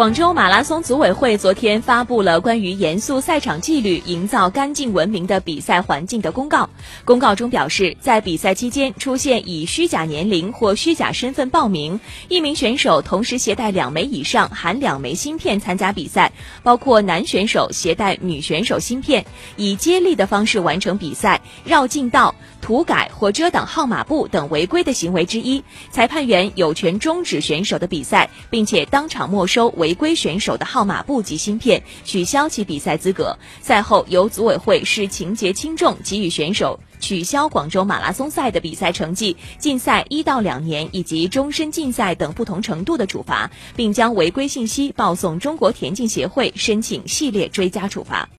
广州马拉松组委会昨天发布了关于严肃赛场纪律、营造干净文明的比赛环境的公告。公告中表示，在比赛期间出现以虚假年龄或虚假身份报名，一名选手同时携带两枚以上含两枚芯片参加比赛，包括男选手携带女选手芯片，以接力的方式完成比赛、绕近道、涂改或遮挡号码布等违规的行为之一，裁判员有权终止选手的比赛，并且当场没收违。规选手的号码布及芯片，取消其比赛资格。赛后由组委会视情节轻重，给予选手取消广州马拉松赛的比赛成绩、禁赛一到两年以及终身禁赛等不同程度的处罚，并将违规信息报送中国田径协会申请系列追加处罚。